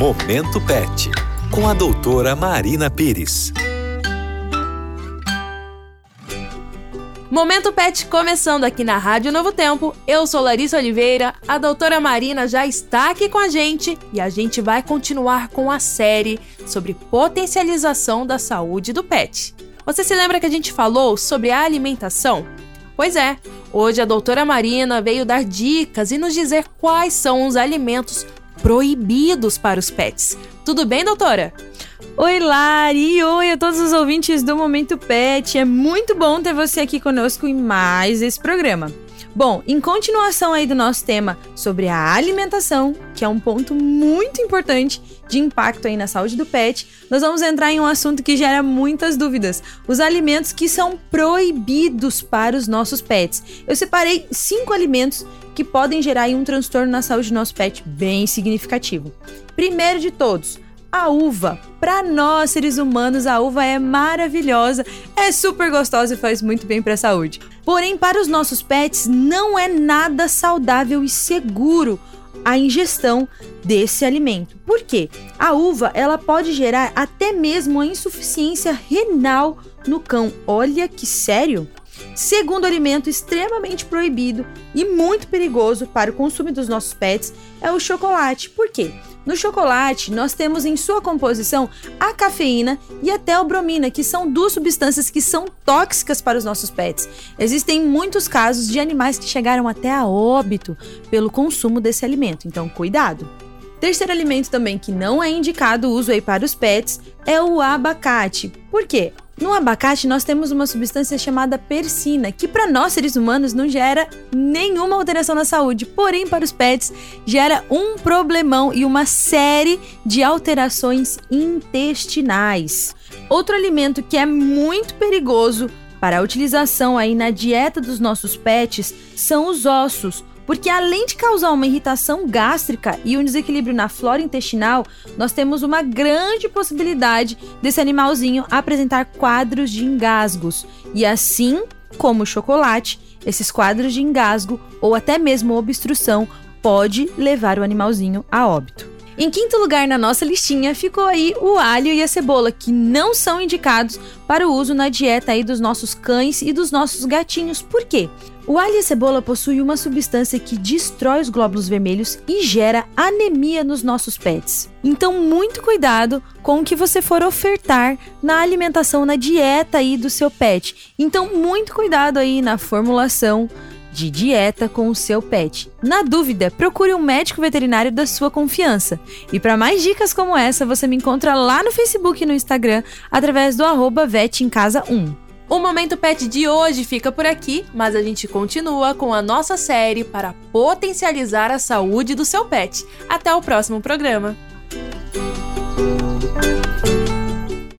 Momento Pet, com a doutora Marina Pires. Momento Pet começando aqui na Rádio Novo Tempo. Eu sou Larissa Oliveira, a doutora Marina já está aqui com a gente e a gente vai continuar com a série sobre potencialização da saúde do pet. Você se lembra que a gente falou sobre a alimentação? Pois é, hoje a doutora Marina veio dar dicas e nos dizer quais são os alimentos proibidos para os pets. Tudo bem, doutora? Oi, Lari! Oi a todos os ouvintes do Momento Pet. É muito bom ter você aqui conosco em mais esse programa. Bom, em continuação aí do nosso tema sobre a alimentação, que é um ponto muito importante de impacto aí na saúde do pet, nós vamos entrar em um assunto que gera muitas dúvidas: os alimentos que são proibidos para os nossos pets. Eu separei cinco alimentos que podem gerar um transtorno na saúde do nosso pet bem significativo. Primeiro de todos, a uva. Para nós, seres humanos, a uva é maravilhosa, é super gostosa e faz muito bem para a saúde. Porém, para os nossos pets, não é nada saudável e seguro a ingestão desse alimento. Por quê? A uva, ela pode gerar até mesmo a insuficiência renal no cão. Olha que sério! Segundo alimento extremamente proibido e muito perigoso para o consumo dos nossos pets é o chocolate. Por quê? No chocolate, nós temos em sua composição a cafeína e a teobromina, que são duas substâncias que são tóxicas para os nossos pets. Existem muitos casos de animais que chegaram até a óbito pelo consumo desse alimento, então cuidado. Terceiro alimento também que não é indicado o uso aí para os pets é o abacate. Por quê? No abacate nós temos uma substância chamada persina, que para nós seres humanos não gera nenhuma alteração na saúde, porém para os pets gera um problemão e uma série de alterações intestinais. Outro alimento que é muito perigoso para a utilização aí na dieta dos nossos pets são os ossos. Porque além de causar uma irritação gástrica e um desequilíbrio na flora intestinal, nós temos uma grande possibilidade desse animalzinho apresentar quadros de engasgos. E assim como o chocolate, esses quadros de engasgo ou até mesmo obstrução pode levar o animalzinho a óbito. Em quinto lugar na nossa listinha ficou aí o alho e a cebola, que não são indicados para o uso na dieta aí dos nossos cães e dos nossos gatinhos. Por quê? O alho e a cebola possuem uma substância que destrói os glóbulos vermelhos e gera anemia nos nossos pets. Então, muito cuidado com o que você for ofertar na alimentação, na dieta aí do seu pet. Então, muito cuidado aí na formulação de dieta com o seu pet. Na dúvida, procure um médico veterinário da sua confiança. E para mais dicas como essa, você me encontra lá no Facebook e no Instagram através do arroba 1. O Momento Pet de hoje fica por aqui, mas a gente continua com a nossa série para potencializar a saúde do seu pet. Até o próximo programa!